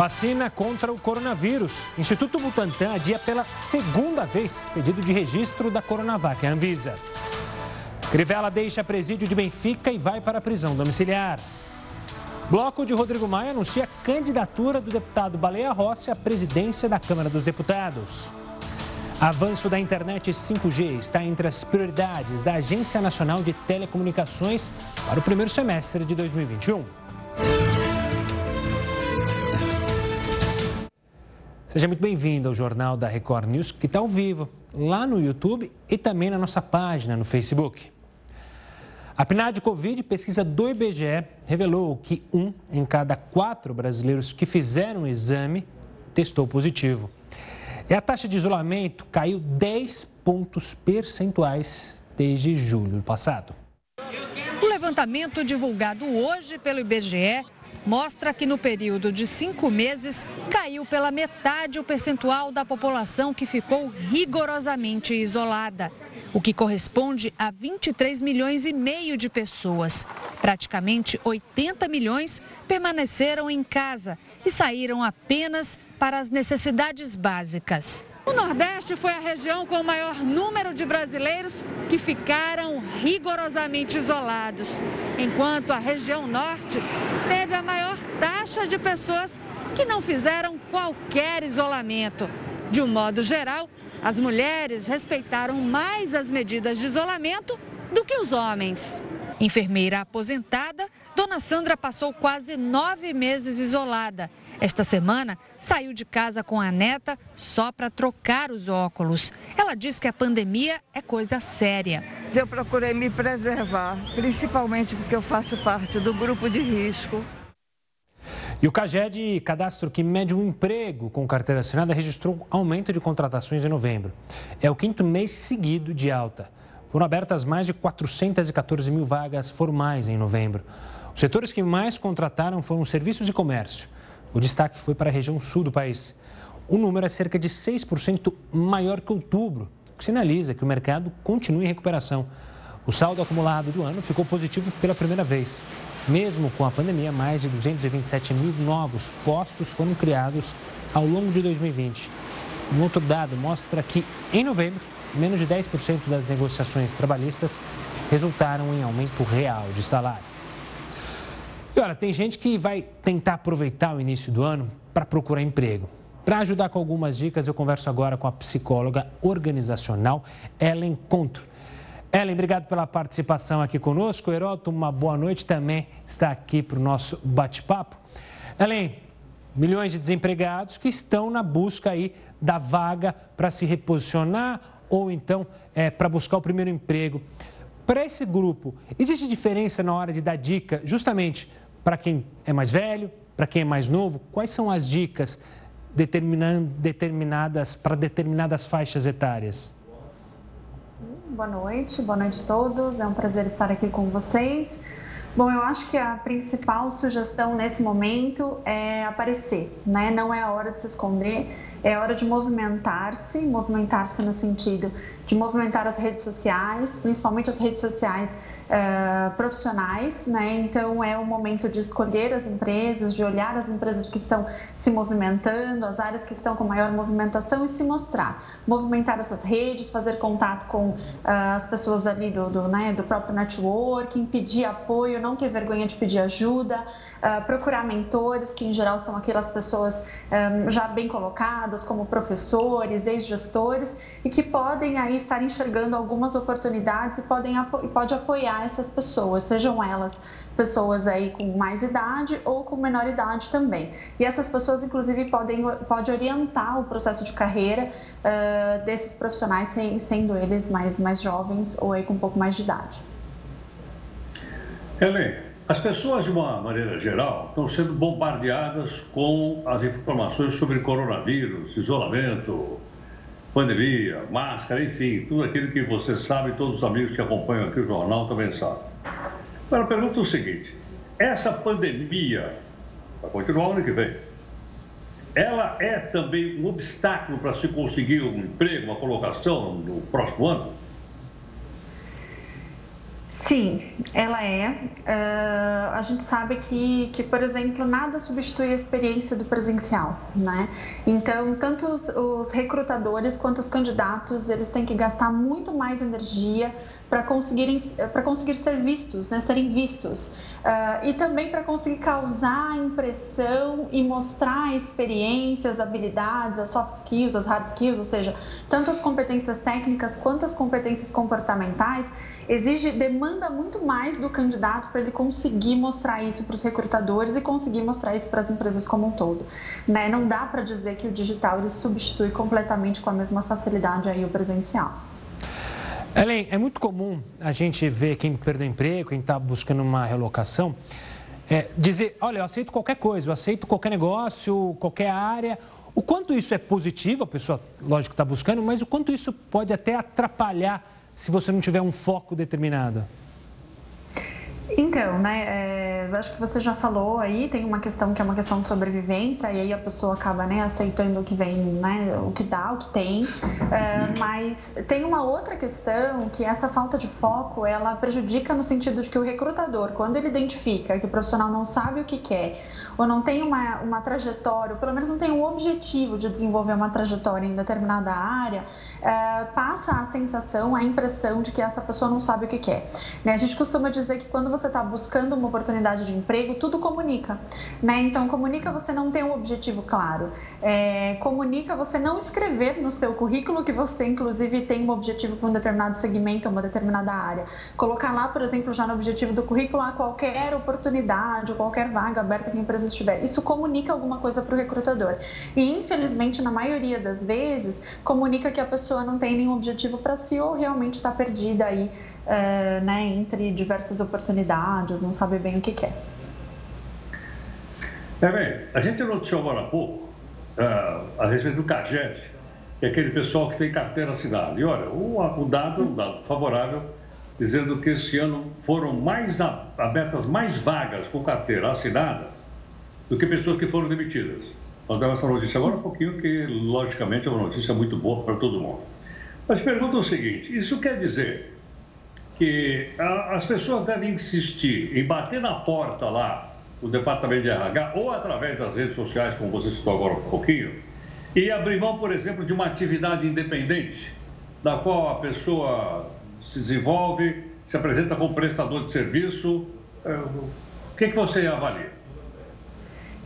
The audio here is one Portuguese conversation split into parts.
Vacina contra o coronavírus. Instituto Butantan adia pela segunda vez pedido de registro da Coronavac, Anvisa. Crivella deixa presídio de Benfica e vai para a prisão domiciliar. Bloco de Rodrigo Maia anuncia candidatura do deputado Baleia Rossi à presidência da Câmara dos Deputados. Avanço da internet 5G está entre as prioridades da Agência Nacional de Telecomunicações para o primeiro semestre de 2021. Seja muito bem-vindo ao Jornal da Record News, que está ao vivo, lá no YouTube e também na nossa página no Facebook. A PNAD Covid, pesquisa do IBGE, revelou que um em cada quatro brasileiros que fizeram o exame testou positivo. E a taxa de isolamento caiu 10 pontos percentuais desde julho passado. O levantamento divulgado hoje pelo IBGE mostra que no período de cinco meses caiu pela metade o percentual da população que ficou rigorosamente isolada, o que corresponde a 23 milhões e meio de pessoas. Praticamente 80 milhões permaneceram em casa e saíram apenas para as necessidades básicas. O Nordeste foi a região com o maior número de brasileiros que ficaram rigorosamente isolados, enquanto a região Norte teve a maior taxa de pessoas que não fizeram qualquer isolamento. De um modo geral, as mulheres respeitaram mais as medidas de isolamento do que os homens. Enfermeira aposentada, Dona Sandra passou quase nove meses isolada esta semana, saiu de casa com a neta só para trocar os óculos. Ela diz que a pandemia é coisa séria. Eu procurei me preservar, principalmente porque eu faço parte do grupo de risco. E o CAGED, cadastro que mede um emprego com carteira assinada, registrou aumento de contratações em novembro. É o quinto mês seguido de alta. Foram abertas mais de 414 mil vagas formais em novembro. Os setores que mais contrataram foram serviços e comércio. O destaque foi para a região sul do país. O número é cerca de 6% maior que outubro, o que sinaliza que o mercado continua em recuperação. O saldo acumulado do ano ficou positivo pela primeira vez. Mesmo com a pandemia, mais de 227 mil novos postos foram criados ao longo de 2020. Um outro dado mostra que, em novembro, menos de 10% das negociações trabalhistas resultaram em aumento real de salário. E olha, tem gente que vai tentar aproveitar o início do ano para procurar emprego. Para ajudar com algumas dicas, eu converso agora com a psicóloga organizacional Ellen Contro. Ellen, obrigado pela participação aqui conosco. Heroto, uma boa noite também está aqui para o nosso bate-papo. Ellen, milhões de desempregados que estão na busca aí da vaga para se reposicionar ou então é, para buscar o primeiro emprego. Para esse grupo, existe diferença na hora de dar dica, justamente para quem é mais velho, para quem é mais novo? Quais são as dicas determinadas para determinadas faixas etárias? Boa noite, boa noite a todos. É um prazer estar aqui com vocês. Bom, eu acho que a principal sugestão nesse momento é aparecer, né? Não é a hora de se esconder é hora de movimentar-se, movimentar-se no sentido de movimentar as redes sociais, principalmente as redes sociais uh, profissionais, né? Então é o momento de escolher as empresas, de olhar as empresas que estão se movimentando, as áreas que estão com maior movimentação e se mostrar, movimentar essas redes, fazer contato com uh, as pessoas ali do, do, né, do próprio networking, pedir apoio, não ter vergonha de pedir ajuda. Uh, procurar mentores, que em geral são aquelas pessoas um, já bem colocadas, como professores, ex-gestores, e que podem aí estar enxergando algumas oportunidades e podem pode apoiar essas pessoas, sejam elas pessoas aí com mais idade ou com menor idade também. E essas pessoas, inclusive, podem pode orientar o processo de carreira uh, desses profissionais, sendo eles mais, mais jovens ou aí com um pouco mais de idade. Helen, as pessoas, de uma maneira geral, estão sendo bombardeadas com as informações sobre coronavírus, isolamento, pandemia, máscara, enfim, tudo aquilo que você sabe, todos os amigos que acompanham aqui o jornal também sabem. Agora, pergunta o seguinte: essa pandemia vai continuar ano que vem. Ela é também um obstáculo para se conseguir um emprego, uma colocação no próximo ano? Sim, ela é. Uh, a gente sabe que, que, por exemplo, nada substitui a experiência do presencial, né? Então, tanto os, os recrutadores quanto os candidatos, eles têm que gastar muito mais energia para conseguirem para conseguir ser vistos, né, serem vistos uh, e também para conseguir causar impressão e mostrar experiências, habilidades, as soft skills, as hard skills, ou seja, tanto as competências técnicas quanto as competências comportamentais, exige demanda muito mais do candidato para ele conseguir mostrar isso para os recrutadores e conseguir mostrar isso para as empresas como um todo, né? Não dá para dizer que o digital ele substitui completamente com a mesma facilidade aí o presencial. Ellen, é muito comum a gente ver quem perdeu emprego, quem está buscando uma relocação, é, dizer, olha, eu aceito qualquer coisa, eu aceito qualquer negócio, qualquer área. O quanto isso é positivo, a pessoa, lógico, está buscando, mas o quanto isso pode até atrapalhar se você não tiver um foco determinado? Então, né, é, acho que você já falou aí, tem uma questão que é uma questão de sobrevivência, e aí a pessoa acaba, né, aceitando o que vem, né, o que dá, o que tem, é, mas tem uma outra questão que essa falta de foco, ela prejudica no sentido de que o recrutador, quando ele identifica que o profissional não sabe o que quer, ou não tem uma, uma trajetória, ou pelo menos não tem um objetivo de desenvolver uma trajetória em determinada área, é, passa a sensação, a impressão de que essa pessoa não sabe o que quer. Né? A gente costuma dizer que quando você está buscando uma oportunidade de emprego, tudo comunica. Né? Então, comunica você não tem um objetivo claro. É, comunica você não escrever no seu currículo que você, inclusive, tem um objetivo para um determinado segmento, uma determinada área. Colocar lá, por exemplo, já no objetivo do currículo, a qualquer oportunidade qualquer vaga aberta que a empresa estiver. Isso comunica alguma coisa para o recrutador. E, infelizmente, na maioria das vezes, comunica que a pessoa não tem nenhum objetivo para si ou realmente está perdida aí é, né, entre diversas oportunidades, não sabe bem o que quer. É bem, a gente noticiou agora há pouco uh, a respeito do CAGED, que é aquele pessoal que tem carteira assinada. E olha, o, o dado, um dado favorável, dizendo que esse ano foram mais abertas mais vagas com carteira assinada do que pessoas que foram demitidas. Nós demos essa notícia agora um pouquinho, que logicamente é uma notícia muito boa para todo mundo. Mas pergunta o seguinte: isso quer dizer que as pessoas devem insistir em bater na porta lá do departamento de RH ou através das redes sociais, como você citou agora um pouquinho, e abrir mão, por exemplo, de uma atividade independente, da qual a pessoa se desenvolve, se apresenta como prestador de serviço. É, o que, que você avalia?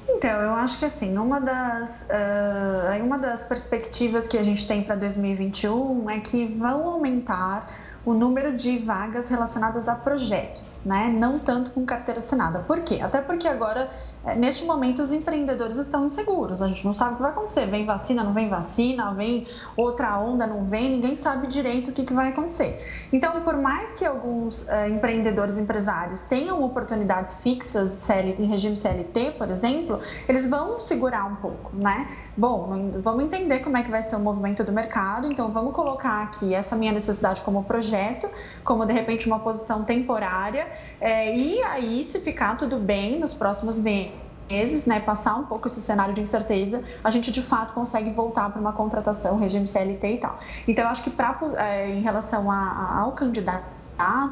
Então, eu acho que assim, uma das, uh, uma das perspectivas que a gente tem para 2021 é que vão aumentar o número de vagas relacionadas a projetos, né? Não tanto com carteira assinada. Por quê? Até porque agora neste momento os empreendedores estão inseguros, a gente não sabe o que vai acontecer. Vem vacina, não vem vacina, vem outra onda, não vem, ninguém sabe direito o que, que vai acontecer. Então, por mais que alguns uh, empreendedores, empresários tenham oportunidades fixas de CLT, em regime CLT, por exemplo, eles vão segurar um pouco, né? Bom, vamos entender como é que vai ser o movimento do mercado, então vamos colocar aqui essa minha necessidade como projeto, como de repente uma posição temporária, é, e aí, se ficar tudo bem nos próximos meses, meses, né, passar um pouco esse cenário de incerteza, a gente de fato consegue voltar para uma contratação, regime CLT e tal. Então, eu acho que pra, é, em relação a, ao candidato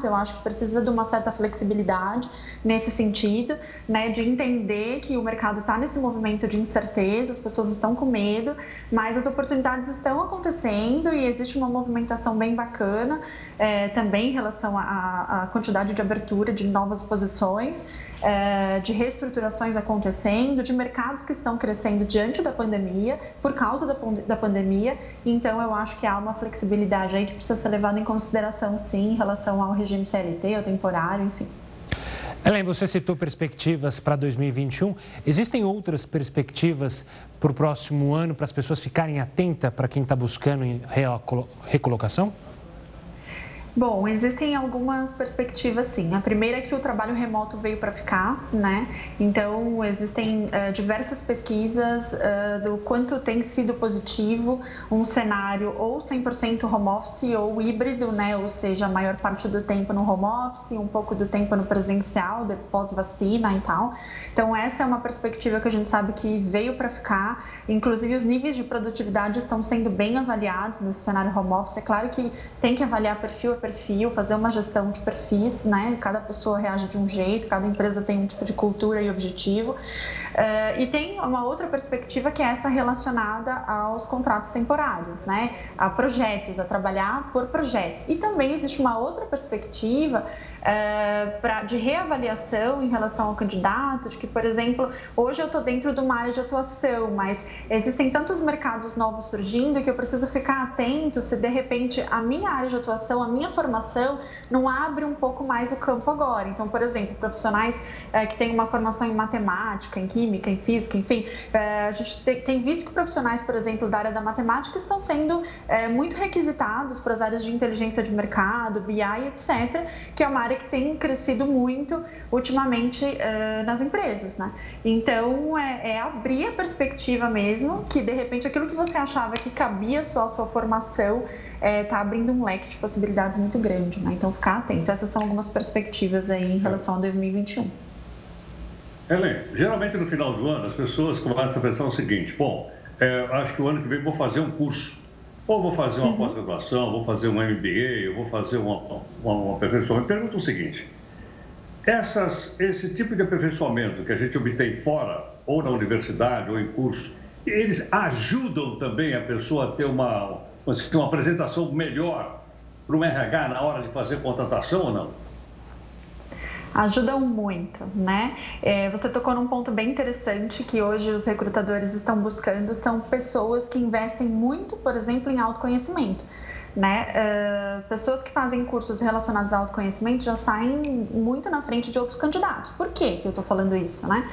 eu acho que precisa de uma certa flexibilidade nesse sentido, né, de entender que o mercado está nesse movimento de incerteza, as pessoas estão com medo, mas as oportunidades estão acontecendo e existe uma movimentação bem bacana é, também em relação à, quantidade de abertura de novas posições, é, de reestruturações acontecendo, de mercados que estão crescendo diante da pandemia, por causa da, da pandemia. Então, eu acho que há uma flexibilidade aí que precisa ser levada em consideração, sim, em relação ao regime CLT, ao temporário, enfim. Ellen, você citou perspectivas para 2021. Existem outras perspectivas para o próximo ano para as pessoas ficarem atentas para quem está buscando recolocação? Bom, existem algumas perspectivas sim. A primeira é que o trabalho remoto veio para ficar, né? Então, existem uh, diversas pesquisas uh, do quanto tem sido positivo um cenário ou 100% home office ou híbrido, né? Ou seja, a maior parte do tempo no home office, um pouco do tempo no presencial, depois vacina e tal. Então, essa é uma perspectiva que a gente sabe que veio para ficar. Inclusive, os níveis de produtividade estão sendo bem avaliados nesse cenário home office. É claro que tem que avaliar perfil perfil, fazer uma gestão de perfis, né? Cada pessoa reage de um jeito, cada empresa tem um tipo de cultura e objetivo. Uh, e tem uma outra perspectiva que é essa relacionada aos contratos temporários, né? A projetos, a trabalhar por projetos. E também existe uma outra perspectiva uh, pra, de reavaliação em relação ao candidato, de que, por exemplo, hoje eu estou dentro de uma área de atuação, mas existem tantos mercados novos surgindo que eu preciso ficar atento se de repente a minha área de atuação, a minha formação não abre um pouco mais o campo agora. Então, por exemplo, profissionais uh, que têm uma formação em matemática, em química, em física, enfim, é, a gente tem visto que profissionais, por exemplo, da área da matemática estão sendo é, muito requisitados para as áreas de inteligência de mercado, BI, etc., que é uma área que tem crescido muito ultimamente é, nas empresas, né? Então, é, é abrir a perspectiva mesmo, que de repente aquilo que você achava que cabia só a sua formação está abrindo um leque de possibilidades muito grande, né? Então, ficar atento. Essas são algumas perspectivas aí em relação a 2021. Helen, geralmente no final do ano as pessoas começam a pensar o seguinte: bom, é, acho que o ano que vem vou fazer um curso, ou vou fazer uma uhum. pós-graduação, vou fazer um MBA, ou vou fazer uma, uma, uma aperfeiçoamento. Pergunta o seguinte: essas, esse tipo de aperfeiçoamento que a gente obtém fora, ou na universidade, ou em curso, eles ajudam também a pessoa a ter uma, uma apresentação melhor para o RH na hora de fazer contratação ou não? Ajudam muito, né? É, você tocou num ponto bem interessante que hoje os recrutadores estão buscando são pessoas que investem muito, por exemplo, em autoconhecimento né? Uh, pessoas que fazem cursos relacionados ao autoconhecimento já saem muito na frente de outros candidatos. Por que, que eu estou falando isso, né?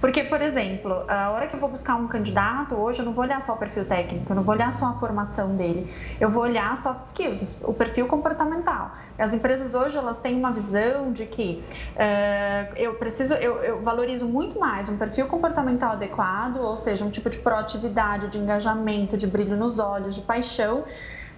Porque, por exemplo, a hora que eu vou buscar um candidato, hoje eu não vou olhar só o perfil técnico, eu não vou olhar só a formação dele, eu vou olhar soft skills, o perfil comportamental. As empresas hoje elas têm uma visão de que uh, eu preciso, eu, eu valorizo muito mais um perfil comportamental adequado, ou seja, um tipo de proatividade, de engajamento, de brilho nos olhos, de paixão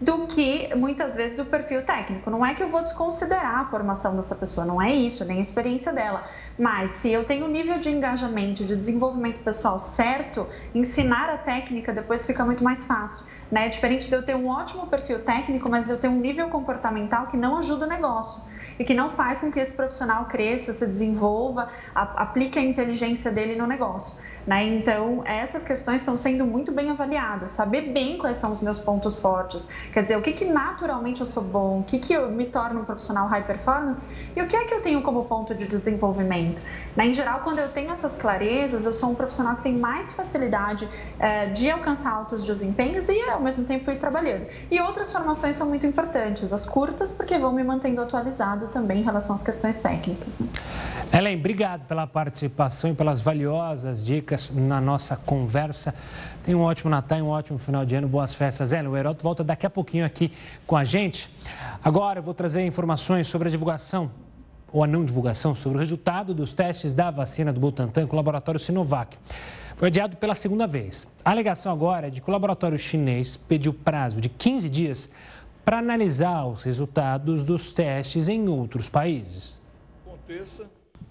do que muitas vezes o perfil técnico. Não é que eu vou desconsiderar a formação dessa pessoa, não é isso, nem a experiência dela. Mas se eu tenho um nível de engajamento, de desenvolvimento pessoal certo, ensinar a técnica depois fica muito mais fácil. Né? Diferente de eu ter um ótimo perfil técnico, mas de eu ter um nível comportamental que não ajuda o negócio e que não faz com que esse profissional cresça, se desenvolva, a, aplique a inteligência dele no negócio. Né? Então, essas questões estão sendo muito bem avaliadas, saber bem quais são os meus pontos fortes, quer dizer, o que, que naturalmente eu sou bom, o que, que eu me torno um profissional high performance e o que é que eu tenho como ponto de desenvolvimento. Né? Em geral, quando eu tenho essas clarezas, eu sou um profissional que tem mais facilidade é, de alcançar altos desempenhos e, ao mesmo tempo, ir trabalhando. E outras formações são muito importantes, as curtas, porque vão me mantendo atualizado também em relação às questões técnicas. Né? Ellen, obrigado pela participação e pelas valiosas dicas na nossa conversa. Tenha um ótimo Natal e um ótimo final de ano. Boas festas, Ellen. O Heroto volta daqui a pouquinho aqui com a gente. Agora eu vou trazer informações sobre a divulgação ou a não divulgação sobre o resultado dos testes da vacina do Butantan com o laboratório Sinovac. Foi adiado pela segunda vez. A alegação agora é de que o laboratório chinês pediu prazo de 15 dias para analisar os resultados dos testes em outros países.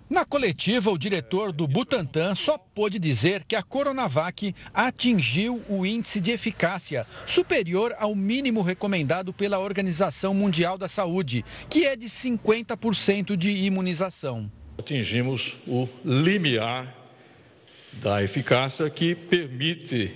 Na coletiva, o diretor do Butantan só pôde dizer que a Coronavac atingiu o índice de eficácia superior ao mínimo recomendado pela Organização Mundial da Saúde, que é de 50% de imunização. Atingimos o limiar da eficácia que permite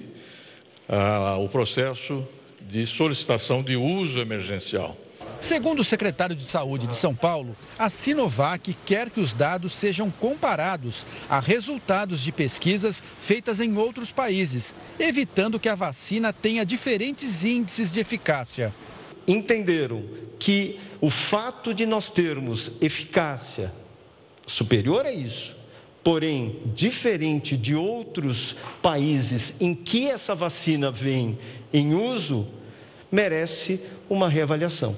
uh, o processo de solicitação de uso emergencial. Segundo o secretário de Saúde de São Paulo, a Sinovac quer que os dados sejam comparados a resultados de pesquisas feitas em outros países, evitando que a vacina tenha diferentes índices de eficácia. Entenderam que o fato de nós termos eficácia superior a isso, porém diferente de outros países em que essa vacina vem em uso, merece uma reavaliação.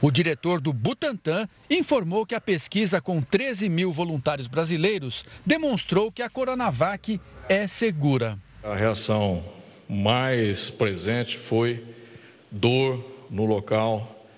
O diretor do Butantan informou que a pesquisa com 13 mil voluntários brasileiros demonstrou que a Coronavac é segura. A reação mais presente foi dor no local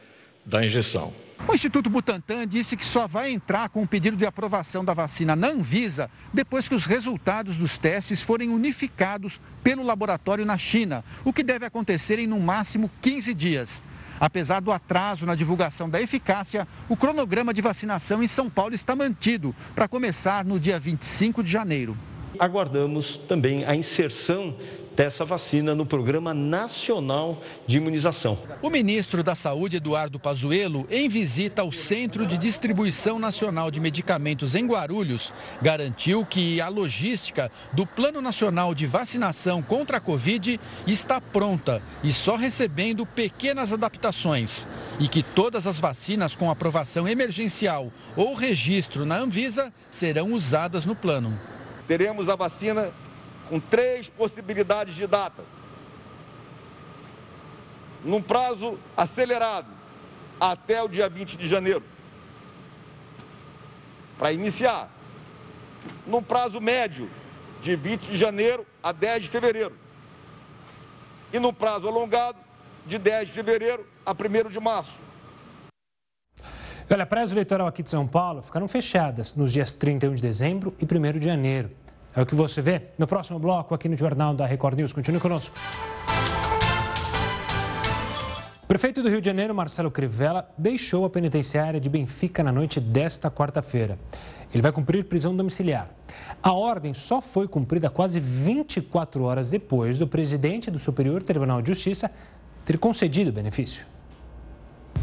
da injeção. O Instituto Butantan disse que só vai entrar com o pedido de aprovação da vacina na Anvisa depois que os resultados dos testes forem unificados pelo laboratório na China, o que deve acontecer em no máximo 15 dias. Apesar do atraso na divulgação da eficácia, o cronograma de vacinação em São Paulo está mantido para começar no dia 25 de janeiro. Aguardamos também a inserção dessa vacina no Programa Nacional de Imunização. O ministro da Saúde, Eduardo Pazuello, em visita ao Centro de Distribuição Nacional de Medicamentos em Guarulhos, garantiu que a logística do Plano Nacional de Vacinação contra a Covid está pronta e só recebendo pequenas adaptações. E que todas as vacinas com aprovação emergencial ou registro na Anvisa serão usadas no plano. Teremos a vacina com três possibilidades de data. Num prazo acelerado, até o dia 20 de janeiro. Para iniciar. Num prazo médio, de 20 de janeiro a 10 de fevereiro. E no prazo alongado, de 10 de fevereiro a 1 de março. Olha, praias eleitoral aqui de São Paulo ficaram fechadas nos dias 31 de dezembro e 1 de janeiro. É o que você vê no próximo bloco aqui no Jornal da Record News. Continue conosco. Prefeito do Rio de Janeiro, Marcelo Crivella, deixou a penitenciária de Benfica na noite desta quarta-feira. Ele vai cumprir prisão domiciliar. A ordem só foi cumprida quase 24 horas depois do presidente do Superior Tribunal de Justiça ter concedido o benefício.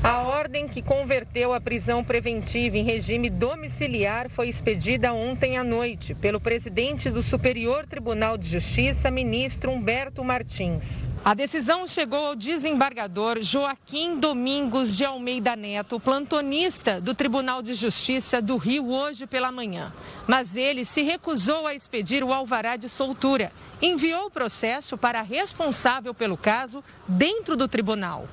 A ordem que converteu a prisão preventiva em regime domiciliar foi expedida ontem à noite pelo presidente do Superior Tribunal de Justiça, ministro Humberto Martins. A decisão chegou ao desembargador Joaquim Domingos de Almeida Neto, plantonista do Tribunal de Justiça do Rio, hoje pela manhã. Mas ele se recusou a expedir o alvará de soltura. Enviou o processo para a responsável pelo caso dentro do tribunal.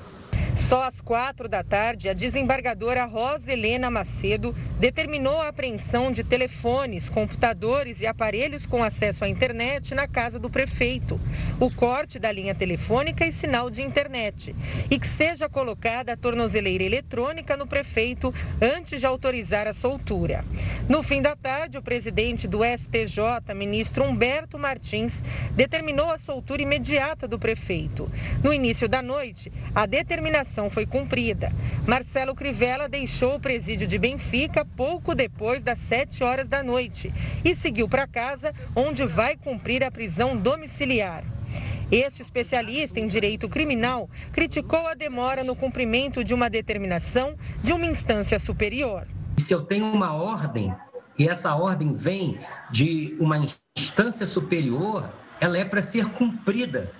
Só às quatro da tarde, a desembargadora Rosa Helena Macedo determinou a apreensão de telefones, computadores e aparelhos com acesso à internet na casa do prefeito, o corte da linha telefônica e sinal de internet, e que seja colocada a tornozeleira eletrônica no prefeito antes de autorizar a soltura. No fim da tarde, o presidente do STJ, ministro Humberto Martins, determinou a soltura imediata do prefeito. No início da noite, a determinação ação foi cumprida. Marcelo Crivella deixou o presídio de Benfica pouco depois das 7 horas da noite e seguiu para casa, onde vai cumprir a prisão domiciliar. Este especialista em direito criminal criticou a demora no cumprimento de uma determinação de uma instância superior. Se eu tenho uma ordem e essa ordem vem de uma instância superior, ela é para ser cumprida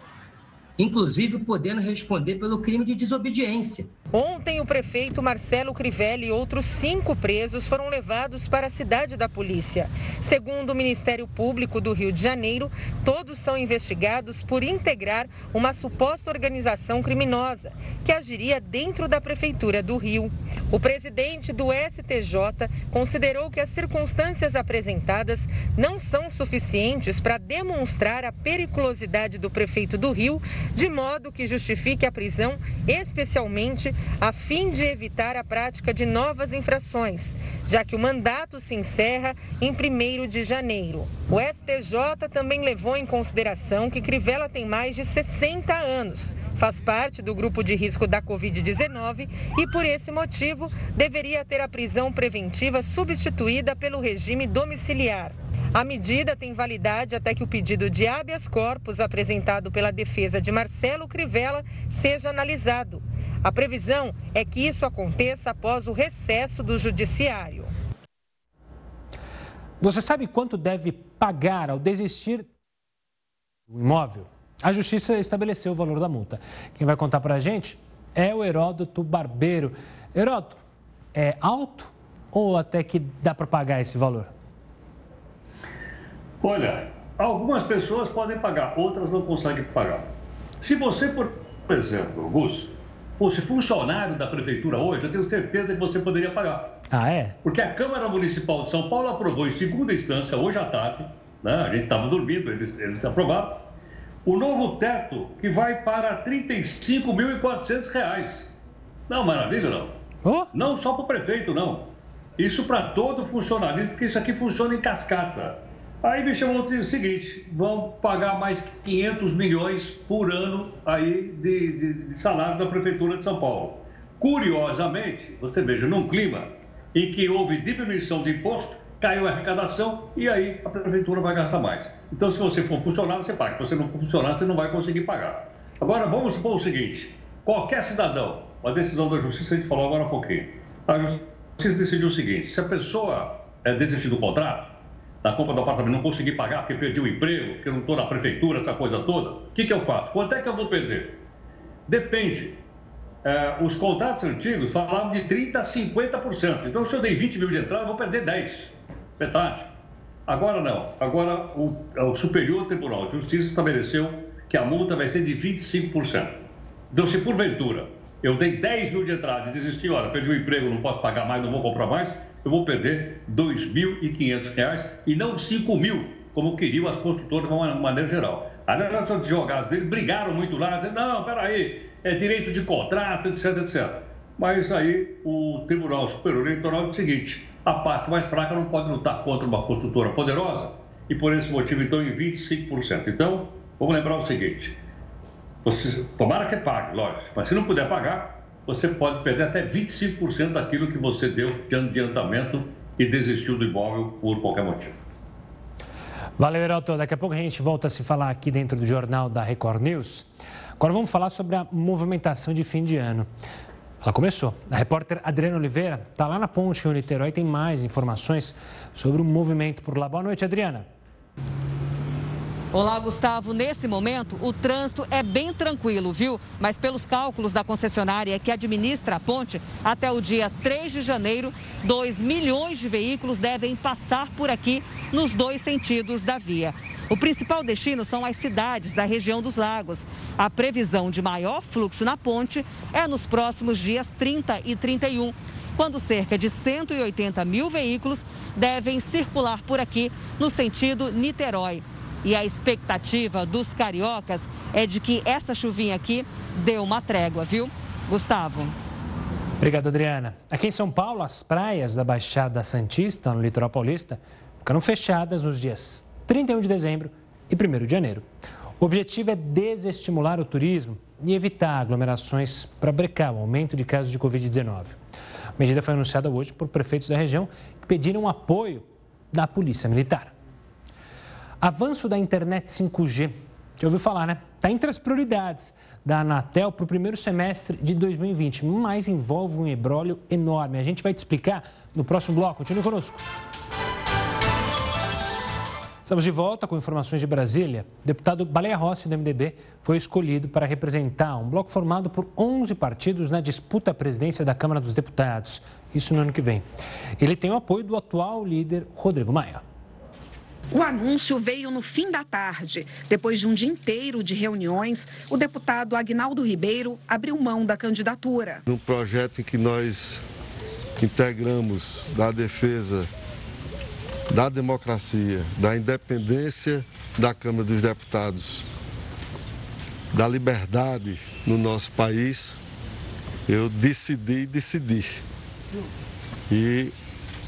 inclusive podendo responder pelo crime de desobediência. Ontem, o prefeito Marcelo Crivelli e outros cinco presos foram levados para a cidade da polícia. Segundo o Ministério Público do Rio de Janeiro, todos são investigados por integrar uma suposta organização criminosa que agiria dentro da Prefeitura do Rio. O presidente do STJ considerou que as circunstâncias apresentadas não são suficientes para demonstrar a periculosidade do prefeito do Rio de modo que justifique a prisão, especialmente a fim de evitar a prática de novas infrações, já que o mandato se encerra em 1 de janeiro. O STJ também levou em consideração que Crivella tem mais de 60 anos, faz parte do grupo de risco da Covid-19 e, por esse motivo, deveria ter a prisão preventiva substituída pelo regime domiciliar. A medida tem validade até que o pedido de habeas corpus apresentado pela defesa de Marcelo Crivella seja analisado. A previsão é que isso aconteça após o recesso do judiciário. Você sabe quanto deve pagar ao desistir do imóvel? A justiça estabeleceu o valor da multa. Quem vai contar para a gente é o Heródoto Barbeiro. Heródoto, é alto ou até que dá para pagar esse valor? Olha, algumas pessoas podem pagar, outras não conseguem pagar. Se você, por exemplo, Augusto, fosse funcionário da prefeitura hoje, eu tenho certeza que você poderia pagar. Ah, é? Porque a Câmara Municipal de São Paulo aprovou em segunda instância, hoje à tarde, né? a gente estava dormindo, eles, eles aprovaram, o novo teto que vai para R$ 35.400. Não, maravilha, não. Oh. Não só para o prefeito, não. Isso para todo funcionalismo, porque isso aqui funciona em cascata. Aí me chamou o seguinte, vão pagar mais 500 milhões por ano aí de, de, de salário da Prefeitura de São Paulo. Curiosamente, você veja, num clima em que houve diminuição de imposto, caiu a arrecadação e aí a prefeitura vai gastar mais. Então, se você for funcionário, você paga. Se você não for funcionário, você não vai conseguir pagar. Agora, vamos supor o seguinte: qualquer cidadão, a decisão da justiça, a gente falou agora há pouquinho, a justiça decidiu o seguinte: se a pessoa é, desistir do contrato, da compra do apartamento, não conseguir pagar porque perdeu o emprego, porque não estou na prefeitura, essa coisa toda, o que, que eu faço? Quanto é que eu vou perder? Depende. É, os contratos antigos falavam de 30% a 50%. Então, se eu dei 20 mil de entrada, eu vou perder 10, metade. Agora não. Agora o, o Superior Tribunal de Justiça estabeleceu que a multa vai ser de 25%. Então, se porventura eu dei 10 mil de entrada e desisti, olha, perdi o emprego, não posso pagar mais, não vou comprar mais, eu vou perder R$ 2.500 e não 5 mil, como queriam as construtoras de uma maneira geral. Aliás, os advogados deles brigaram muito lá, dizendo, não, peraí, é direito de contrato, etc, etc. Mas aí o Tribunal Superior Eleitoral diz o seguinte, a parte mais fraca não pode lutar contra uma construtora poderosa e por esse motivo então em 25%. Então, vamos lembrar o seguinte, você, tomara que pague, lógico, mas se não puder pagar, você pode perder até 25% daquilo que você deu de adiantamento e desistiu do imóvel por qualquer motivo. Valeu, Heraldo. Daqui a pouco a gente volta a se falar aqui dentro do jornal da Record News. Agora vamos falar sobre a movimentação de fim de ano. Ela começou. A repórter Adriana Oliveira está lá na ponte em Niterói e tem mais informações sobre o movimento por lá. Boa noite, Adriana. Olá, Gustavo. Nesse momento, o trânsito é bem tranquilo, viu? Mas pelos cálculos da concessionária que administra a ponte, até o dia 3 de janeiro, 2 milhões de veículos devem passar por aqui nos dois sentidos da via. O principal destino são as cidades da região dos lagos. A previsão de maior fluxo na ponte é nos próximos dias 30 e 31 quando cerca de 180 mil veículos devem circular por aqui no sentido Niterói. E a expectativa dos cariocas é de que essa chuvinha aqui dê uma trégua, viu? Gustavo. Obrigado, Adriana. Aqui em São Paulo, as praias da Baixada Santista, no litoral paulista, ficaram fechadas nos dias 31 de dezembro e 1 de janeiro. O objetivo é desestimular o turismo e evitar aglomerações para brecar o aumento de casos de Covid-19. A medida foi anunciada hoje por prefeitos da região que pediram apoio da Polícia Militar. Avanço da internet 5G. Já ouviu falar, né? Está entre as prioridades da Anatel para o primeiro semestre de 2020, mas envolve um embrólio enorme. A gente vai te explicar no próximo bloco. Continue conosco. Estamos de volta com informações de Brasília. O deputado Baleia Rossi, do MDB, foi escolhido para representar um bloco formado por 11 partidos na disputa à presidência da Câmara dos Deputados. Isso no ano que vem. Ele tem o apoio do atual líder Rodrigo Maia. O anúncio veio no fim da tarde. Depois de um dia inteiro de reuniões, o deputado Agnaldo Ribeiro abriu mão da candidatura. No projeto em que nós integramos da defesa da democracia, da independência da Câmara dos Deputados, da liberdade no nosso país, eu decidi decidir. E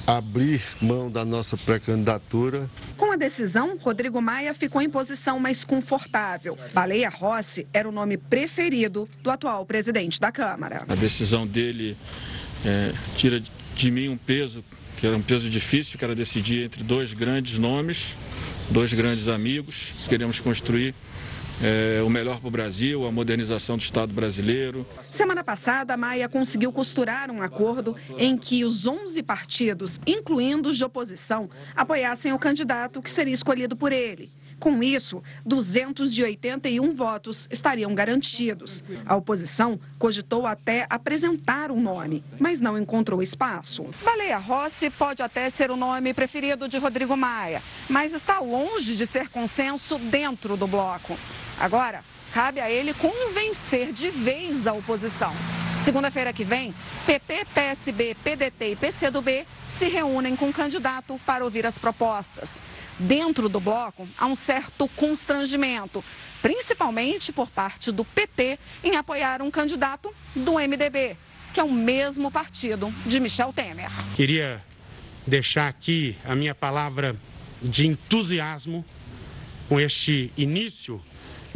abrir mão da nossa pré-candidatura. Com a decisão, Rodrigo Maia ficou em posição mais confortável. Baleia Rossi era o nome preferido do atual presidente da Câmara. A decisão dele é, tira de mim um peso que era um peso difícil, que era decidir entre dois grandes nomes, dois grandes amigos. Queremos construir é, o melhor para o Brasil, a modernização do Estado brasileiro. Semana passada, a Maia conseguiu costurar um acordo em que os 11 partidos, incluindo os de oposição, apoiassem o candidato que seria escolhido por ele. Com isso, 281 votos estariam garantidos. A oposição cogitou até apresentar um nome, mas não encontrou espaço. Baleia Rossi pode até ser o nome preferido de Rodrigo Maia, mas está longe de ser consenso dentro do bloco. Agora, cabe a ele convencer de vez a oposição. Segunda-feira que vem, PT, PSB, PDT e PCdoB se reúnem com o candidato para ouvir as propostas. Dentro do bloco, há um certo constrangimento, principalmente por parte do PT, em apoiar um candidato do MDB, que é o mesmo partido de Michel Temer. Queria deixar aqui a minha palavra de entusiasmo com este início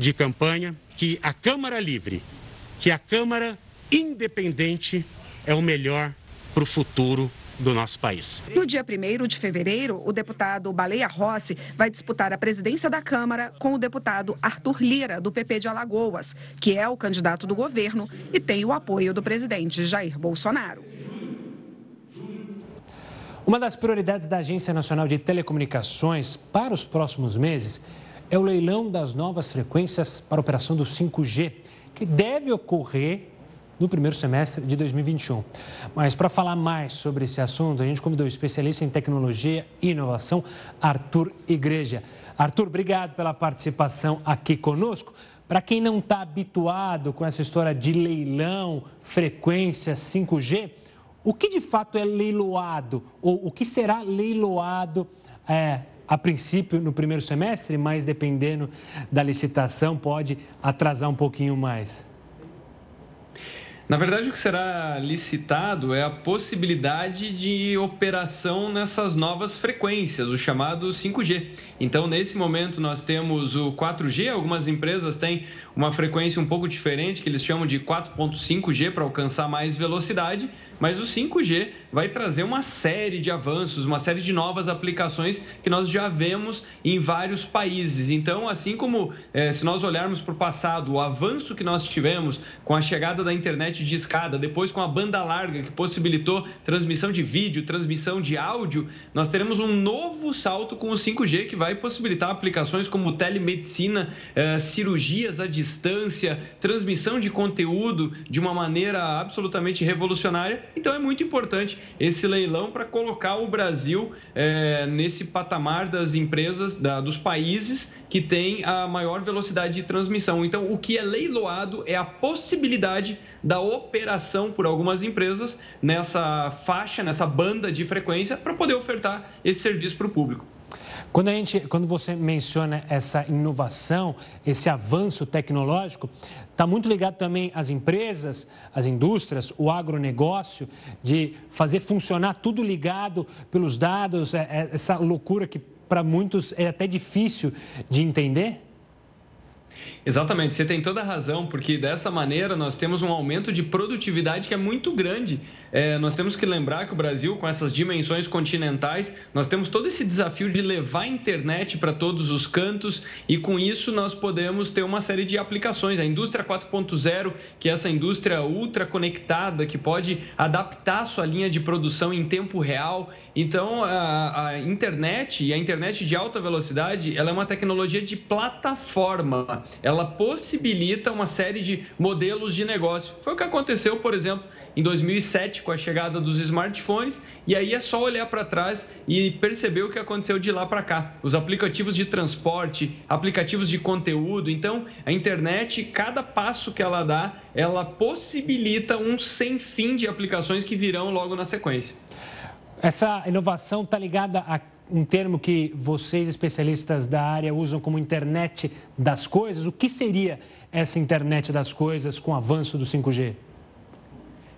de campanha que a Câmara Livre, que a Câmara Independente é o melhor para o futuro do nosso país. No dia 1 de fevereiro, o deputado Baleia Rossi vai disputar a presidência da Câmara com o deputado Arthur Lira, do PP de Alagoas, que é o candidato do governo e tem o apoio do presidente Jair Bolsonaro. Uma das prioridades da Agência Nacional de Telecomunicações para os próximos meses é o leilão das novas frequências para a operação do 5G, que deve ocorrer no primeiro semestre de 2021. Mas para falar mais sobre esse assunto, a gente convidou o especialista em tecnologia e inovação, Arthur Igreja. Arthur, obrigado pela participação aqui conosco. Para quem não está habituado com essa história de leilão, frequência 5G, o que de fato é leiloado ou o que será leiloado é, a princípio no primeiro semestre, mas dependendo da licitação pode atrasar um pouquinho mais? Na verdade, o que será licitado é a possibilidade de operação nessas novas frequências, o chamado 5G. Então, nesse momento, nós temos o 4G, algumas empresas têm uma frequência um pouco diferente, que eles chamam de 4.5G para alcançar mais velocidade, mas o 5G vai trazer uma série de avanços, uma série de novas aplicações que nós já vemos em vários países. Então, assim como eh, se nós olharmos para o passado, o avanço que nós tivemos com a chegada da internet de escada, depois com a banda larga que possibilitou transmissão de vídeo, transmissão de áudio, nós teremos um novo salto com o 5G que vai possibilitar aplicações como telemedicina, eh, cirurgias à distância, transmissão de conteúdo de uma maneira absolutamente revolucionária então é muito importante esse leilão para colocar o Brasil é, nesse patamar das empresas, da, dos países que têm a maior velocidade de transmissão. Então, o que é leiloado é a possibilidade da operação por algumas empresas nessa faixa, nessa banda de frequência, para poder ofertar esse serviço para o público. Quando, a gente, quando você menciona essa inovação, esse avanço tecnológico, está muito ligado também às empresas, às indústrias, o agronegócio, de fazer funcionar tudo ligado pelos dados, é, é, essa loucura que para muitos é até difícil de entender? Exatamente, você tem toda a razão, porque dessa maneira nós temos um aumento de produtividade que é muito grande. É, nós temos que lembrar que o Brasil, com essas dimensões continentais, nós temos todo esse desafio de levar a internet para todos os cantos e com isso nós podemos ter uma série de aplicações. A indústria 4.0, que é essa indústria ultra conectada, que pode adaptar sua linha de produção em tempo real. Então, a, a internet e a internet de alta velocidade, ela é uma tecnologia de plataforma. Ela possibilita uma série de modelos de negócio. Foi o que aconteceu, por exemplo, em 2007 com a chegada dos smartphones, e aí é só olhar para trás e perceber o que aconteceu de lá para cá. Os aplicativos de transporte, aplicativos de conteúdo. Então, a internet, cada passo que ela dá, ela possibilita um sem fim de aplicações que virão logo na sequência. Essa inovação está ligada a um termo que vocês, especialistas da área, usam como internet das coisas. O que seria essa internet das coisas com o avanço do 5G?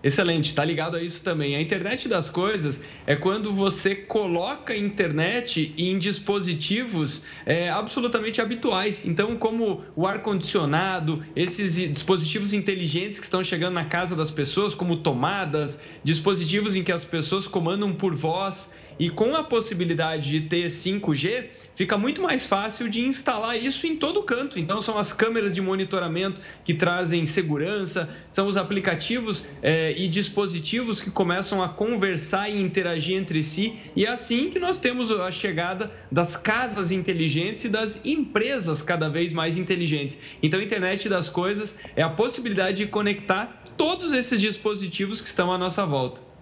Excelente, está ligado a isso também. A internet das coisas é quando você coloca internet em dispositivos é, absolutamente habituais. Então, como o ar-condicionado, esses dispositivos inteligentes que estão chegando na casa das pessoas, como tomadas, dispositivos em que as pessoas comandam por voz. E com a possibilidade de ter 5G, fica muito mais fácil de instalar isso em todo canto. Então, são as câmeras de monitoramento que trazem segurança, são os aplicativos é, e dispositivos que começam a conversar e interagir entre si. E é assim que nós temos a chegada das casas inteligentes e das empresas cada vez mais inteligentes. Então, a internet das coisas é a possibilidade de conectar todos esses dispositivos que estão à nossa volta.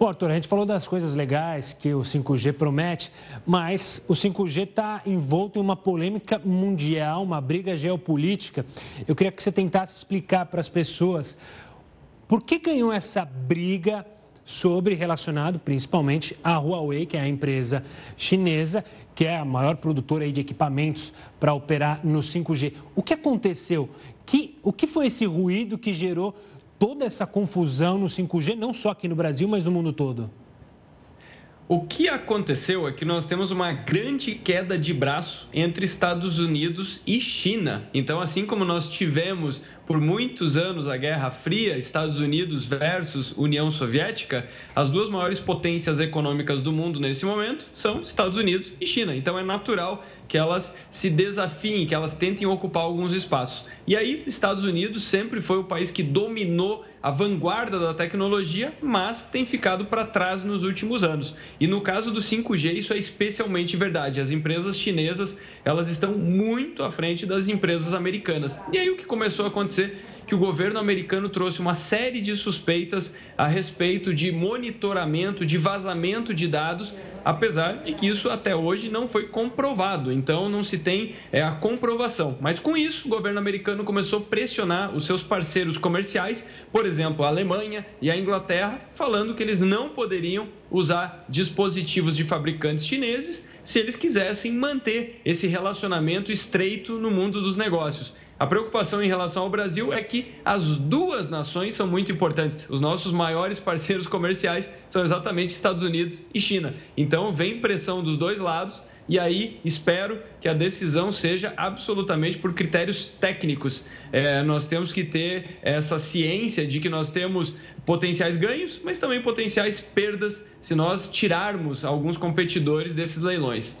Bom, Arthur, a gente falou das coisas legais que o 5G promete, mas o 5G está envolto em uma polêmica mundial, uma briga geopolítica. Eu queria que você tentasse explicar para as pessoas por que ganhou essa briga sobre relacionado principalmente à Huawei, que é a empresa chinesa, que é a maior produtora de equipamentos para operar no 5G. O que aconteceu? Que, o que foi esse ruído que gerou toda essa confusão no 5G, não só aqui no Brasil, mas no mundo todo? O que aconteceu é que nós temos uma grande queda de braço entre Estados Unidos e China. Então, assim como nós tivemos por muitos anos a Guerra Fria, Estados Unidos versus União Soviética, as duas maiores potências econômicas do mundo nesse momento são Estados Unidos e China. Então é natural que elas se desafiem, que elas tentem ocupar alguns espaços. E aí, Estados Unidos sempre foi o país que dominou a vanguarda da tecnologia, mas tem ficado para trás nos últimos anos. E no caso do 5G, isso é especialmente verdade. As empresas chinesas, elas estão muito à frente das empresas americanas. E aí o que começou a acontecer que o governo americano trouxe uma série de suspeitas a respeito de monitoramento, de vazamento de dados, apesar de que isso até hoje não foi comprovado. Então não se tem é, a comprovação. Mas com isso, o governo americano começou a pressionar os seus parceiros comerciais, por exemplo, a Alemanha e a Inglaterra, falando que eles não poderiam usar dispositivos de fabricantes chineses se eles quisessem manter esse relacionamento estreito no mundo dos negócios. A preocupação em relação ao Brasil é que as duas nações são muito importantes. Os nossos maiores parceiros comerciais são exatamente Estados Unidos e China. Então, vem pressão dos dois lados e aí espero que a decisão seja absolutamente por critérios técnicos. É, nós temos que ter essa ciência de que nós temos potenciais ganhos, mas também potenciais perdas se nós tirarmos alguns competidores desses leilões.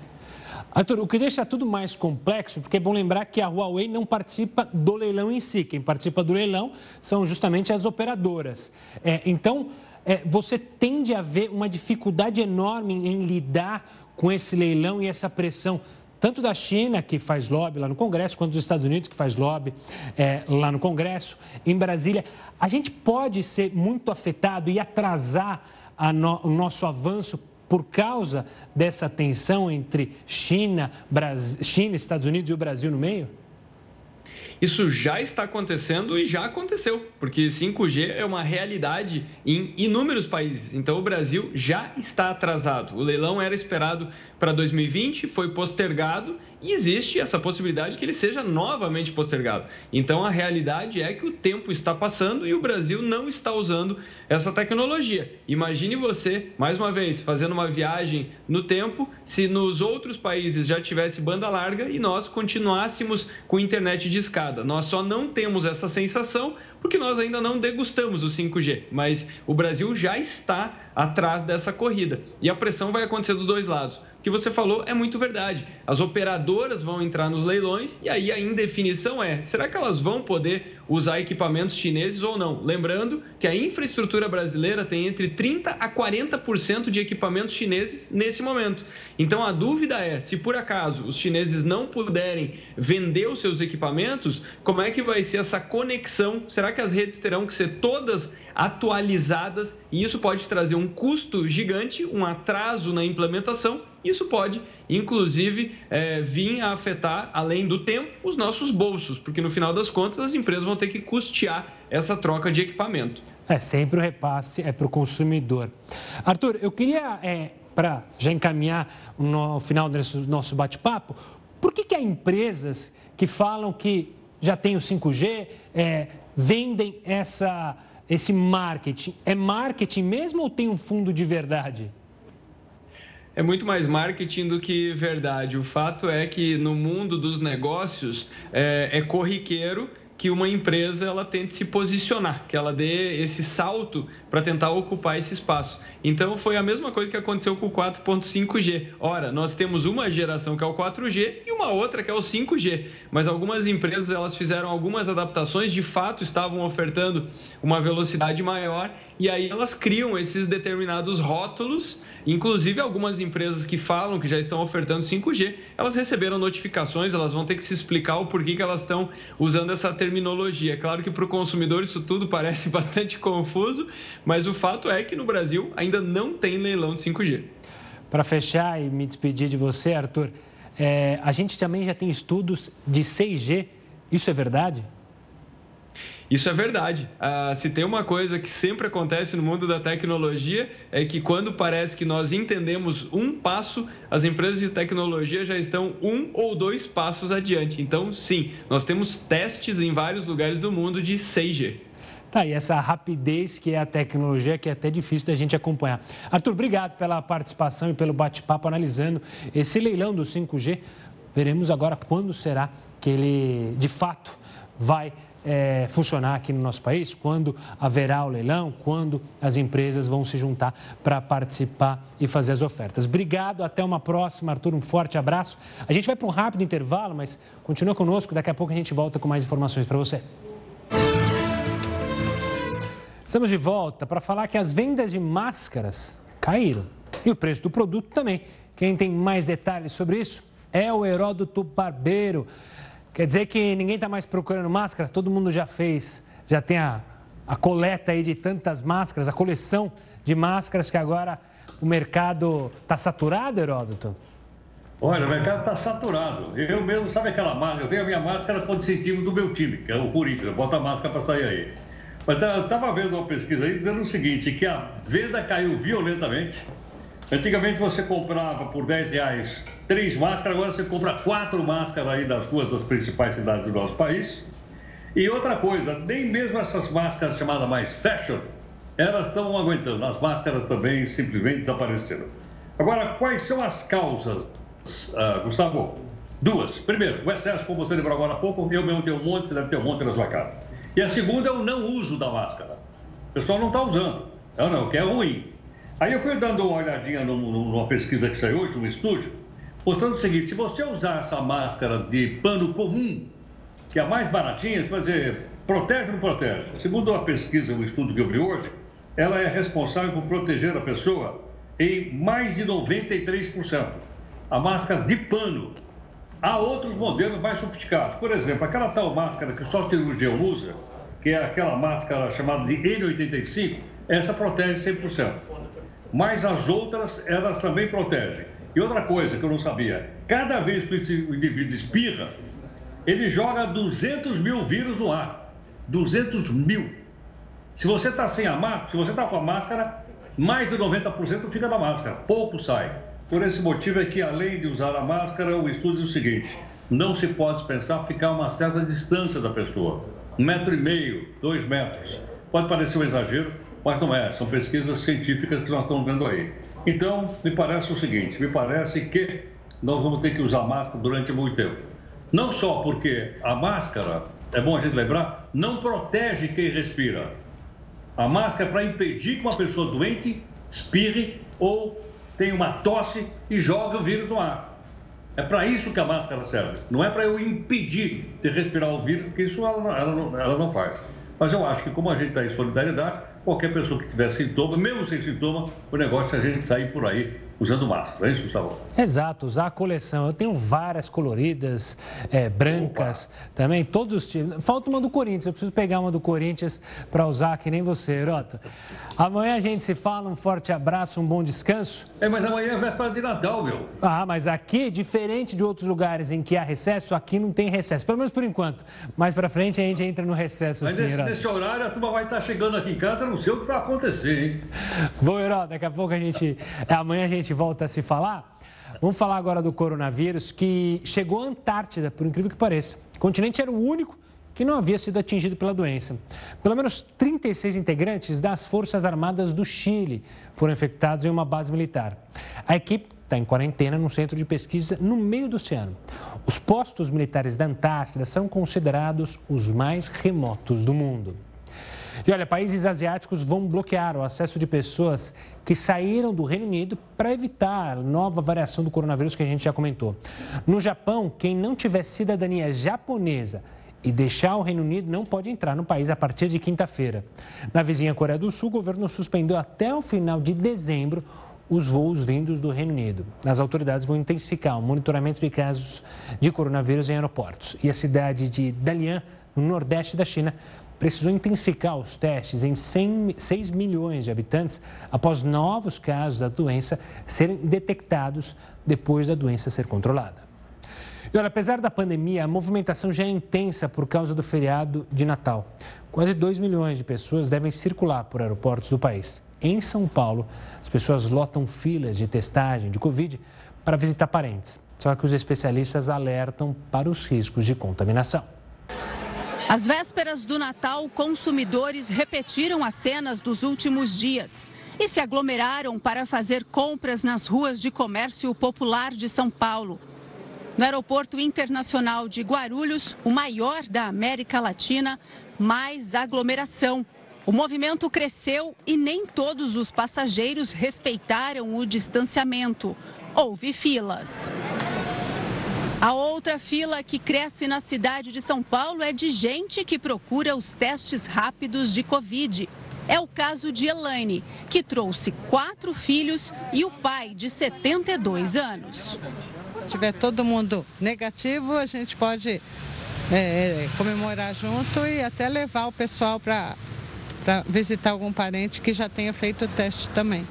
Arthur, o que deixa tudo mais complexo, porque é bom lembrar que a Huawei não participa do leilão em si. Quem participa do leilão são justamente as operadoras. É, então, é, você tende a ver uma dificuldade enorme em lidar com esse leilão e essa pressão, tanto da China, que faz lobby lá no Congresso, quanto dos Estados Unidos, que faz lobby é, lá no Congresso, em Brasília. A gente pode ser muito afetado e atrasar no, o nosso avanço por causa dessa tensão entre China, Brasil, China, Estados Unidos e o Brasil no meio? Isso já está acontecendo e já aconteceu, porque 5G é uma realidade em inúmeros países. Então o Brasil já está atrasado. O leilão era esperado para 2020, foi postergado e existe essa possibilidade que ele seja novamente postergado. Então a realidade é que o tempo está passando e o Brasil não está usando essa tecnologia. Imagine você, mais uma vez, fazendo uma viagem no tempo, se nos outros países já tivesse banda larga e nós continuássemos com internet de escada. Nós só não temos essa sensação porque nós ainda não degustamos o 5G, mas o Brasil já está atrás dessa corrida e a pressão vai acontecer dos dois lados que você falou é muito verdade. As operadoras vão entrar nos leilões e aí a indefinição é: será que elas vão poder usar equipamentos chineses ou não? Lembrando que a infraestrutura brasileira tem entre 30 a 40% de equipamentos chineses nesse momento. Então a dúvida é: se por acaso os chineses não puderem vender os seus equipamentos, como é que vai ser essa conexão? Será que as redes terão que ser todas atualizadas e isso pode trazer um custo gigante, um atraso na implementação? Isso pode, inclusive, é, vir a afetar, além do tempo, os nossos bolsos, porque no final das contas as empresas vão ter que custear essa troca de equipamento. É sempre o repasse é para o consumidor. Arthur, eu queria, é, para já encaminhar no final desse nosso bate-papo, por que, que há empresas que falam que já tem o 5G, é, vendem essa, esse marketing? É marketing mesmo ou tem um fundo de verdade? É muito mais marketing do que verdade. O fato é que no mundo dos negócios é, é corriqueiro que uma empresa ela tente se posicionar, que ela dê esse salto para tentar ocupar esse espaço. Então foi a mesma coisa que aconteceu com o 4.5G. Ora, nós temos uma geração que é o 4G e uma outra que é o 5G, mas algumas empresas elas fizeram algumas adaptações, de fato estavam ofertando uma velocidade maior e aí elas criam esses determinados rótulos Inclusive, algumas empresas que falam que já estão ofertando 5G, elas receberam notificações, elas vão ter que se explicar o porquê que elas estão usando essa terminologia. É claro que para o consumidor isso tudo parece bastante confuso, mas o fato é que no Brasil ainda não tem leilão de 5G. Para fechar e me despedir de você, Arthur, é, a gente também já tem estudos de 6G. Isso é verdade? Isso é verdade. Ah, se tem uma coisa que sempre acontece no mundo da tecnologia é que quando parece que nós entendemos um passo, as empresas de tecnologia já estão um ou dois passos adiante. Então, sim, nós temos testes em vários lugares do mundo de 6G. Tá aí essa rapidez que é a tecnologia que é até difícil da gente acompanhar. Arthur, obrigado pela participação e pelo bate-papo analisando esse leilão do 5G. Veremos agora quando será que ele de fato vai é, funcionar aqui no nosso país, quando haverá o leilão, quando as empresas vão se juntar para participar e fazer as ofertas. Obrigado, até uma próxima, Arthur, um forte abraço. A gente vai para um rápido intervalo, mas continua conosco, daqui a pouco a gente volta com mais informações para você. Estamos de volta para falar que as vendas de máscaras caíram e o preço do produto também. Quem tem mais detalhes sobre isso é o Heródoto Barbeiro. Quer dizer que ninguém está mais procurando máscara? Todo mundo já fez, já tem a, a coleta aí de tantas máscaras, a coleção de máscaras que agora o mercado está saturado, Heródoto? Olha, o mercado está saturado. Eu mesmo, sabe aquela máscara? Eu tenho a minha máscara com distintivo do meu time, que é o Corinthians. Bota a máscara para sair aí. Mas eu estava vendo uma pesquisa aí dizendo o seguinte, que a venda caiu violentamente. Antigamente você comprava por 10 reais três máscaras, agora você compra quatro máscaras aí das ruas das principais cidades do nosso país. E outra coisa, nem mesmo essas máscaras chamadas mais fashion, elas estão aguentando. As máscaras também simplesmente desapareceram. Agora, quais são as causas, uh, Gustavo? Duas. Primeiro, o excesso, como você lembrou agora há pouco, eu mesmo tenho um monte, você deve ter um monte na sua casa. E a segunda é o não uso da máscara. O pessoal não está usando. Não, não, que é ruim. Aí eu fui dando uma olhadinha numa pesquisa que saiu hoje, num estúdio, mostrando o seguinte: se você usar essa máscara de pano comum, que é a mais baratinha, você vai dizer, protege ou não protege? Segundo a pesquisa, o estudo que eu vi hoje, ela é responsável por proteger a pessoa em mais de 93%. A máscara de pano. Há outros modelos mais sofisticados. Por exemplo, aquela tal máscara que só cirurgião usa, que é aquela máscara chamada de N85, essa protege 100%. Mas as outras, elas também protegem. E outra coisa que eu não sabia, cada vez que o indivíduo espirra, ele joga 200 mil vírus no ar. 200 mil. Se você está sem a máscara, se você está com a máscara, mais de 90% fica da máscara, pouco sai. Por esse motivo é que, além de usar a máscara, o estudo diz o seguinte: não se pode pensar ficar uma certa distância da pessoa. Um metro e meio, dois metros. Pode parecer um exagero, mas não é. São pesquisas científicas que nós estamos vendo aí. Então, me parece o seguinte: me parece que nós vamos ter que usar máscara durante muito tempo. Não só porque a máscara, é bom a gente lembrar, não protege quem respira. A máscara é para impedir que uma pessoa doente espirre ou tenha uma tosse e jogue o vírus no ar. É para isso que a máscara serve. Não é para eu impedir de respirar o vírus, porque isso ela, ela, ela não faz. Mas eu acho que como a gente está em solidariedade, qualquer pessoa que tiver sintoma, mesmo sem sintoma, o negócio é a gente sair por aí usando máscara, é isso, Gustavo? Exato, usar a coleção. Eu tenho várias coloridas, é, brancas Opa. também, todos os tipos. Falta uma do Corinthians, eu preciso pegar uma do Corinthians para usar, que nem você, Herota. Amanhã a gente se fala, um forte abraço, um bom descanso. É, mas amanhã é véspera de Natal, meu. Ah, mas aqui, diferente de outros lugares em que há recesso, aqui não tem recesso, pelo menos por enquanto. Mais para frente a gente entra no recesso, mas sim, nesse, nesse horário a turma vai estar chegando aqui em casa, não sei o que vai acontecer, hein? Bom, Herota, daqui a pouco a gente... Amanhã a gente gente volta a se falar. Vamos falar agora do coronavírus que chegou à Antártida, por incrível que pareça. O continente era o único que não havia sido atingido pela doença. Pelo menos 36 integrantes das Forças Armadas do Chile foram infectados em uma base militar. A equipe está em quarentena num centro de pesquisa no meio do oceano. Os postos militares da Antártida são considerados os mais remotos do mundo. E olha, países asiáticos vão bloquear o acesso de pessoas que saíram do Reino Unido para evitar a nova variação do coronavírus que a gente já comentou. No Japão, quem não tiver cidadania japonesa e deixar o Reino Unido não pode entrar no país a partir de quinta-feira. Na vizinha Coreia do Sul, o governo suspendeu até o final de dezembro os voos vindos do Reino Unido. As autoridades vão intensificar o monitoramento de casos de coronavírus em aeroportos. E a cidade de Dalian, no nordeste da China, precisou intensificar os testes em 100, 6 milhões de habitantes após novos casos da doença serem detectados depois da doença ser controlada. E olha, apesar da pandemia, a movimentação já é intensa por causa do feriado de Natal. Quase 2 milhões de pessoas devem circular por aeroportos do país. Em São Paulo, as pessoas lotam filas de testagem de Covid para visitar parentes. Só que os especialistas alertam para os riscos de contaminação. Às vésperas do Natal, consumidores repetiram as cenas dos últimos dias e se aglomeraram para fazer compras nas ruas de comércio popular de São Paulo. No Aeroporto Internacional de Guarulhos, o maior da América Latina, mais aglomeração. O movimento cresceu e nem todos os passageiros respeitaram o distanciamento. Houve filas. A outra fila que cresce na cidade de São Paulo é de gente que procura os testes rápidos de Covid. É o caso de Elaine, que trouxe quatro filhos e o pai de 72 anos. Se tiver todo mundo negativo, a gente pode é, comemorar junto e até levar o pessoal para visitar algum parente que já tenha feito o teste também.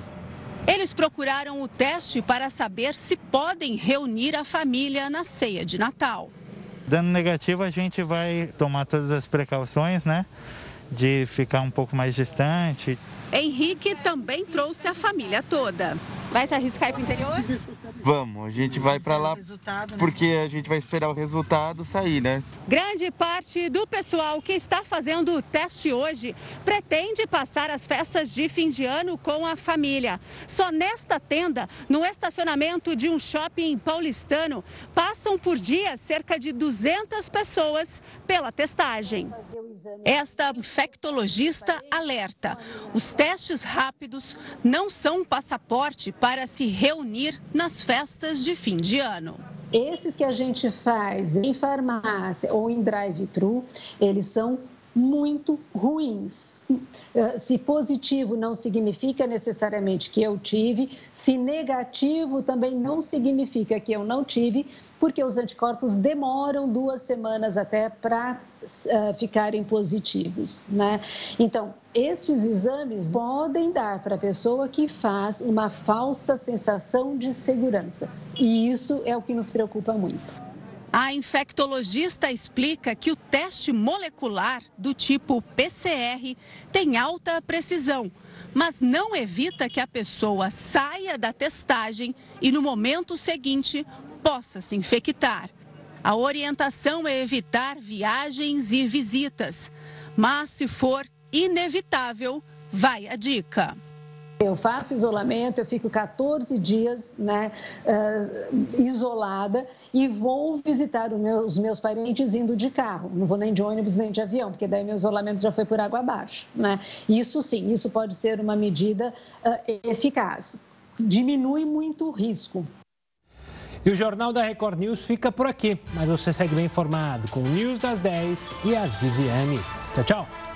Eles procuraram o teste para saber se podem reunir a família na ceia de Natal. Dando negativo, a gente vai tomar todas as precauções, né? De ficar um pouco mais distante. Henrique também trouxe a família toda. Vai se arriscar para o interior? Vamos, a gente vai para lá né? porque a gente vai esperar o resultado sair, né? Grande parte do pessoal que está fazendo o teste hoje pretende passar as festas de fim de ano com a família. Só nesta tenda, no estacionamento de um shopping paulistano, passam por dia cerca de 200 pessoas pela testagem. Esta infectologista alerta: os testes rápidos não são um passaporte para se reunir nas festas de fim de ano. Esses que a gente faz em farmácia ou em drive-thru, eles são muito ruins. Eh, se positivo não significa necessariamente que eu tive, se negativo também não significa que eu não tive, porque os anticorpos demoram duas semanas até para uh, ficarem positivos, né? Então, estes exames podem dar para a pessoa que faz uma falsa sensação de segurança. E isso é o que nos preocupa muito. A infectologista explica que o teste molecular do tipo PCR tem alta precisão, mas não evita que a pessoa saia da testagem e no momento seguinte possa se infectar. A orientação é evitar viagens e visitas, mas se for inevitável, vai a dica. Eu faço isolamento, eu fico 14 dias né, uh, isolada e vou visitar os meus parentes indo de carro. Não vou nem de ônibus nem de avião, porque daí meu isolamento já foi por água abaixo. Né? Isso sim, isso pode ser uma medida uh, eficaz. Diminui muito o risco. E o Jornal da Record News fica por aqui, mas você segue bem informado com o News das 10 e a Viviane. Tchau, tchau.